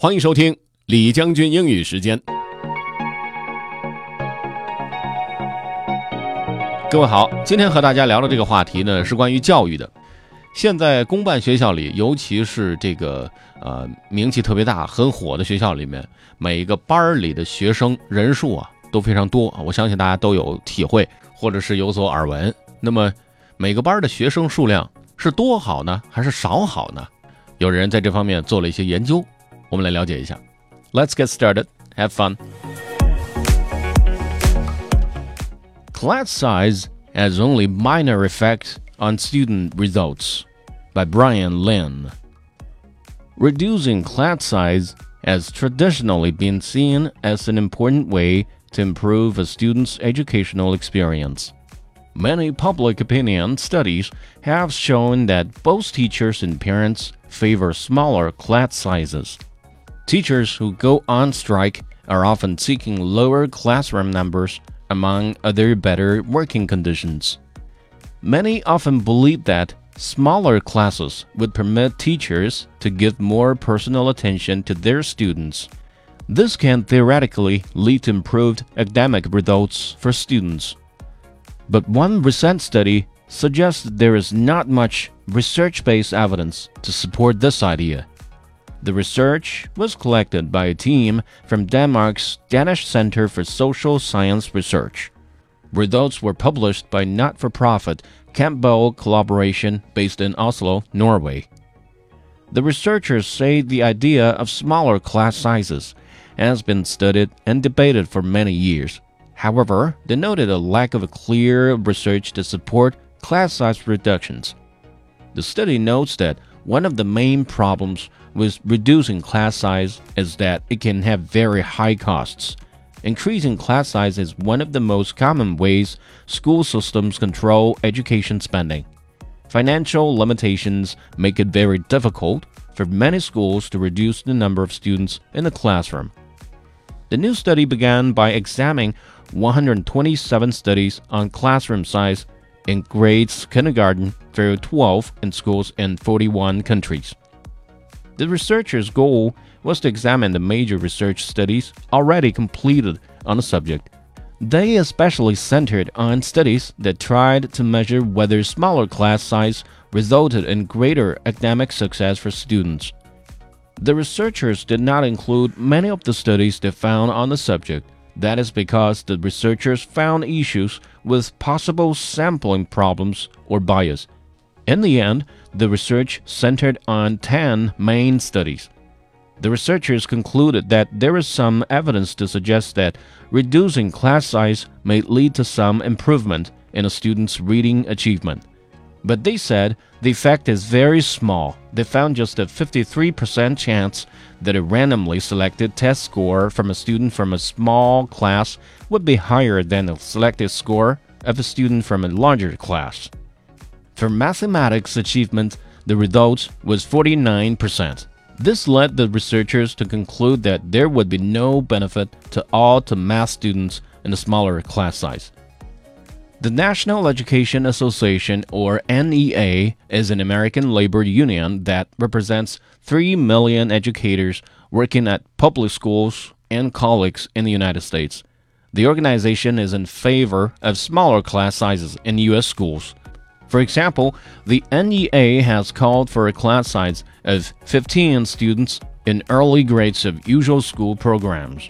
欢迎收听李将军英语时间。各位好，今天和大家聊的这个话题呢，是关于教育的。现在公办学校里，尤其是这个呃名气特别大、很火的学校里面，每一个班里的学生人数啊都非常多。我相信大家都有体会，或者是有所耳闻。那么每个班的学生数量是多好呢，还是少好呢？有人在这方面做了一些研究。我们来了解一下。Let's get started. Have fun. Class size has only minor effect on student results by Bryan Lynn. Reducing class size has traditionally been seen as an important way to improve a student's educational experience. Many public opinion studies have shown that both teachers and parents favor smaller class sizes. Teachers who go on strike are often seeking lower classroom numbers, among other better working conditions. Many often believe that smaller classes would permit teachers to give more personal attention to their students. This can theoretically lead to improved academic results for students. But one recent study suggests there is not much research based evidence to support this idea. The research was collected by a team from Denmark's Danish Center for Social Science Research. Results were published by not for profit Campbell Collaboration based in Oslo, Norway. The researchers say the idea of smaller class sizes has been studied and debated for many years. However, they noted a lack of clear research to support class size reductions. The study notes that one of the main problems with reducing class size is that it can have very high costs. Increasing class size is one of the most common ways school systems control education spending. Financial limitations make it very difficult for many schools to reduce the number of students in the classroom. The new study began by examining 127 studies on classroom size in grades kindergarten through 12 in schools in 41 countries. The researchers' goal was to examine the major research studies already completed on the subject. They especially centered on studies that tried to measure whether smaller class size resulted in greater academic success for students. The researchers did not include many of the studies they found on the subject that is because the researchers found issues with possible sampling problems or bias. In the end, the research centered on 10 main studies. The researchers concluded that there is some evidence to suggest that reducing class size may lead to some improvement in a student's reading achievement. But they said the effect is very small. They found just a 53% chance that a randomly selected test score from a student from a small class would be higher than the selected score of a student from a larger class. For mathematics achievement, the result was 49%. This led the researchers to conclude that there would be no benefit to all to math students in a smaller class size. The National Education Association, or NEA, is an American labor union that represents 3 million educators working at public schools and colleges in the United States. The organization is in favor of smaller class sizes in U.S. schools. For example, the NEA has called for a class size of 15 students in early grades of usual school programs.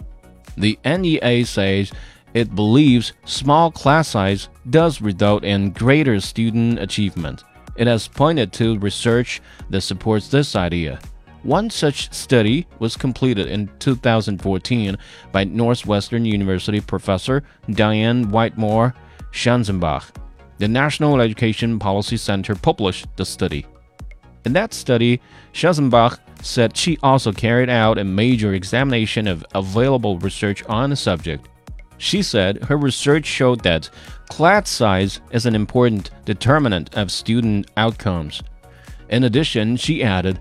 The NEA says it believes small class size does result in greater student achievement. It has pointed to research that supports this idea. One such study was completed in 2014 by Northwestern University professor Diane Whitmore Schanzenbach. The National Education Policy Center published the study. In that study, Schanzenbach said she also carried out a major examination of available research on the subject. She said her research showed that class size is an important determinant of student outcomes. In addition, she added,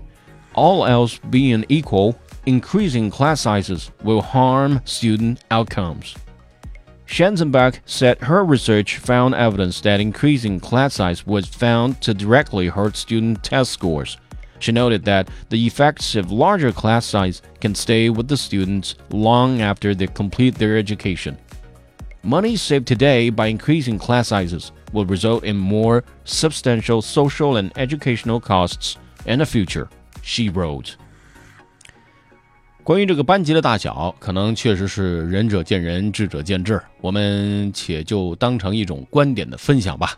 all else being equal, increasing class sizes will harm student outcomes. Schanzenbach said her research found evidence that increasing class size was found to directly hurt student test scores. She noted that the effects of larger class size can stay with the students long after they complete their education. Money saved today by increasing class sizes will result in more substantial social and educational costs in the future, she wrote. 关于这个班级的大小，可能确实是仁者见仁，智者见智，我们且就当成一种观点的分享吧。